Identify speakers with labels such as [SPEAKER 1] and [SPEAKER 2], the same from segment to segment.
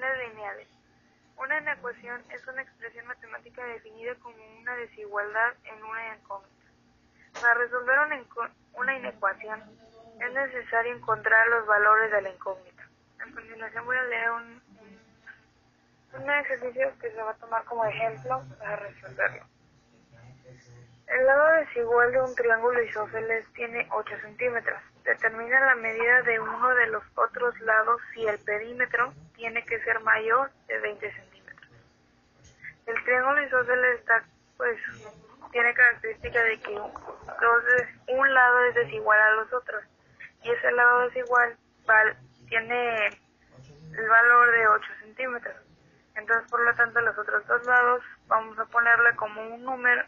[SPEAKER 1] lineales. Una inecuación es una expresión matemática definida como una desigualdad en una incógnita. Para resolver una, inecuación es necesario encontrar los valores de la incógnita. A continuación voy a leer un, un ejercicio que se va a tomar como ejemplo para resolverlo. El lado desigual de un triángulo isósceles tiene 8 centímetros. Determina la medida de uno de los otros lados si el perímetro tiene que ser mayor de 20 centímetros. El triángulo isósceles está, pues, tiene característica de que un lado es desigual a los otros y ese lado desigual tiene el valor de 8 centímetros. Entonces, por lo tanto, los otros dos lados vamos a ponerle como un número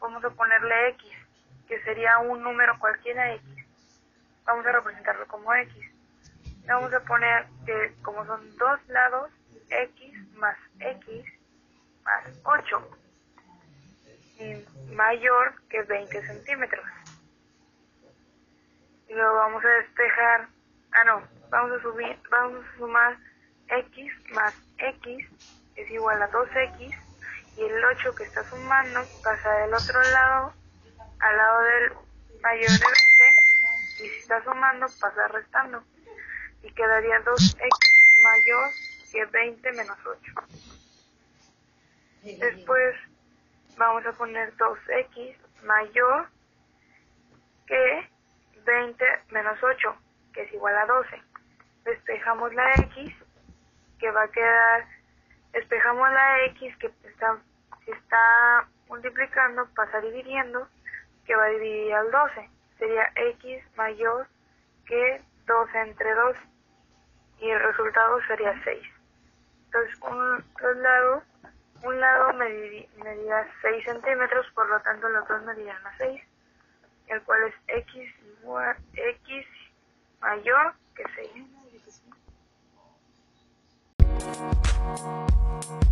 [SPEAKER 1] vamos a ponerle x, que sería un número cualquiera x. Vamos a representarlo como x. Vamos a poner que como son dos lados, x más x más 8 y mayor que 20 centímetros. Y luego vamos a despejar, ah no, vamos a subir, vamos a sumar x más x es igual a 2x y el 8 que está sumando pasa del otro lado al lado del mayor de 20 y si está sumando pasa restando y quedaría 2x mayor que 20 menos 8. Después vamos a poner 2x mayor que 20 menos 8, que es igual a 12. Despejamos la x, que va a quedar despejamos la x que está, se está multiplicando, pasa dividiendo, que va a dividir al 12. Sería x mayor que 12 entre 2 y el resultado sería 6. Entonces, un, los lados, un lado medir, medirá 6 centímetros, por lo tanto los dos medirán a 6, el cual es x, igual, x mayor que 6. Thank you.